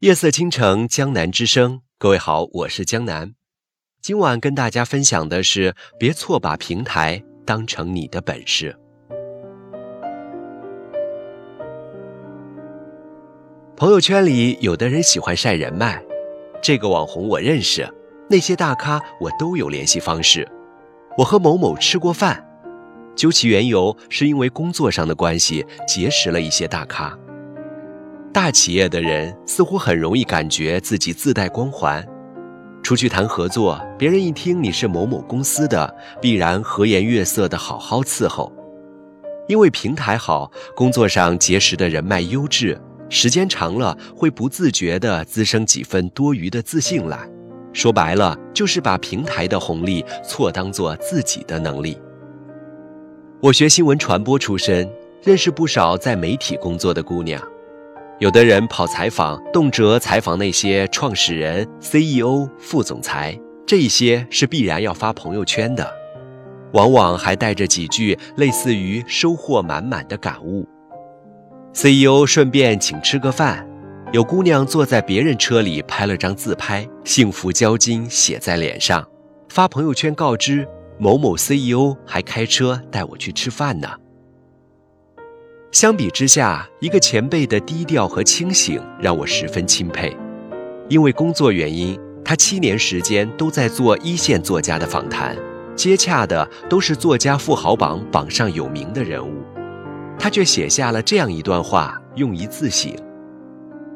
夜色倾城，江南之声。各位好，我是江南。今晚跟大家分享的是：别错把平台当成你的本事。朋友圈里有的人喜欢晒人脉，这个网红我认识，那些大咖我都有联系方式。我和某某吃过饭，究其缘由，是因为工作上的关系结识了一些大咖。大企业的人似乎很容易感觉自己自带光环，出去谈合作，别人一听你是某某公司的，必然和颜悦色的好好伺候。因为平台好，工作上结识的人脉优质，时间长了会不自觉地滋生几分多余的自信来。说白了，就是把平台的红利错当做自己的能力。我学新闻传播出身，认识不少在媒体工作的姑娘。有的人跑采访，动辄采访那些创始人、CEO、副总裁，这一些是必然要发朋友圈的，往往还带着几句类似于收获满满的感悟。CEO 顺便请吃个饭，有姑娘坐在别人车里拍了张自拍，幸福交金写在脸上，发朋友圈告知某某 CEO 还开车带我去吃饭呢。相比之下，一个前辈的低调和清醒让我十分钦佩。因为工作原因，他七年时间都在做一线作家的访谈，接洽的都是作家富豪榜榜上有名的人物。他却写下了这样一段话，用以自省：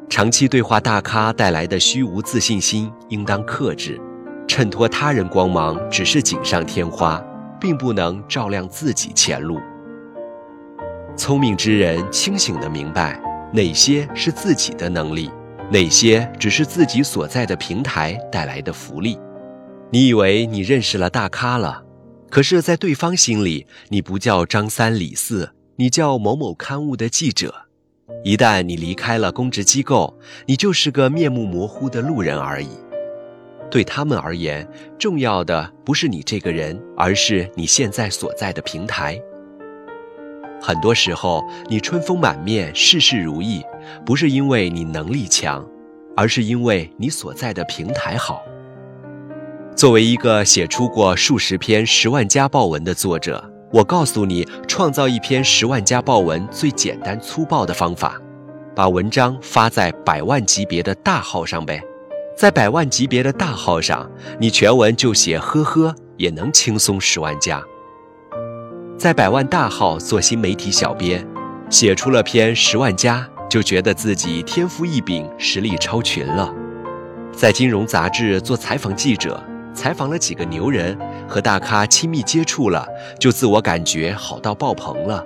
长期对话大咖带来的虚无自信心应当克制，衬托他人光芒只是锦上添花，并不能照亮自己前路。聪明之人清醒地明白，哪些是自己的能力，哪些只是自己所在的平台带来的福利。你以为你认识了大咖了，可是，在对方心里，你不叫张三李四，你叫某某刊物的记者。一旦你离开了公职机构，你就是个面目模糊的路人而已。对他们而言，重要的不是你这个人，而是你现在所在的平台。很多时候，你春风满面、事事如意，不是因为你能力强，而是因为你所在的平台好。作为一个写出过数十篇十万加爆文的作者，我告诉你，创造一篇十万加爆文最简单粗暴的方法：把文章发在百万级别的大号上呗。在百万级别的大号上，你全文就写呵呵，也能轻松十万加。在百万大号做新媒体小编，写出了篇十万加，就觉得自己天赋异禀，实力超群了。在金融杂志做采访记者，采访了几个牛人，和大咖亲密接触了，就自我感觉好到爆棚了。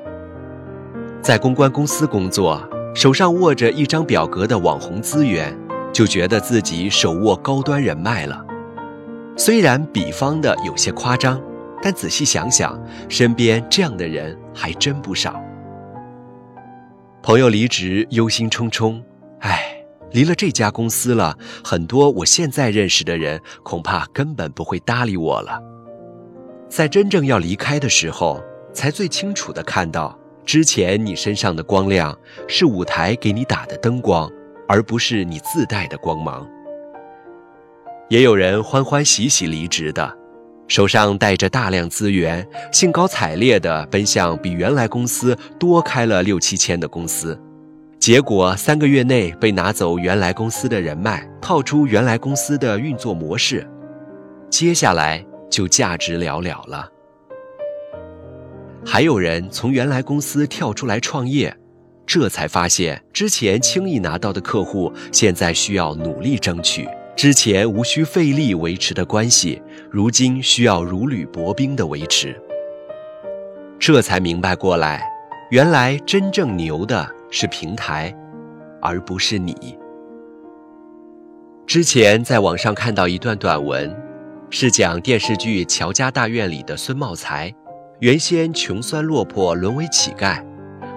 在公关公司工作，手上握着一张表格的网红资源，就觉得自己手握高端人脉了。虽然比方的有些夸张。但仔细想想，身边这样的人还真不少。朋友离职，忧心忡忡，唉，离了这家公司了，很多我现在认识的人恐怕根本不会搭理我了。在真正要离开的时候，才最清楚的看到，之前你身上的光亮是舞台给你打的灯光，而不是你自带的光芒。也有人欢欢喜喜离职的。手上带着大量资源，兴高采烈地奔向比原来公司多开了六七千的公司，结果三个月内被拿走原来公司的人脉，套出原来公司的运作模式，接下来就价值寥寥了。还有人从原来公司跳出来创业，这才发现之前轻易拿到的客户，现在需要努力争取。之前无需费力维持的关系，如今需要如履薄冰的维持。这才明白过来，原来真正牛的是平台，而不是你。之前在网上看到一段短文，是讲电视剧《乔家大院》里的孙茂才，原先穷酸落魄，沦为乞丐，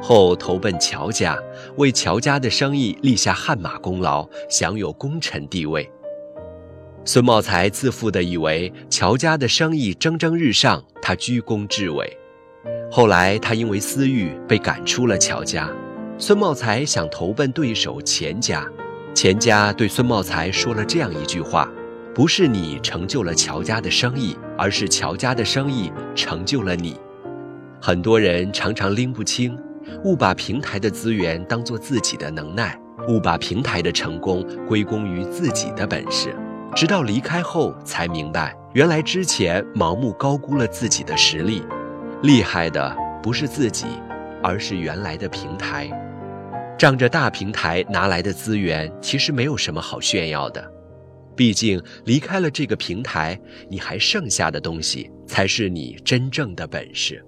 后投奔乔家，为乔家的生意立下汗马功劳，享有功臣地位。孙茂才自负地以为乔家的生意蒸蒸日上，他居功至伟。后来他因为私欲被赶出了乔家，孙茂才想投奔对手钱家，钱家对孙茂才说了这样一句话：“不是你成就了乔家的生意，而是乔家的生意成就了你。”很多人常常拎不清，误把平台的资源当做自己的能耐，误把平台的成功归功于自己的本事，直到离开后才明白，原来之前盲目高估了自己的实力。厉害的不是自己，而是原来的平台。仗着大平台拿来的资源，其实没有什么好炫耀的。毕竟离开了这个平台，你还剩下的东西才是你真正的本事。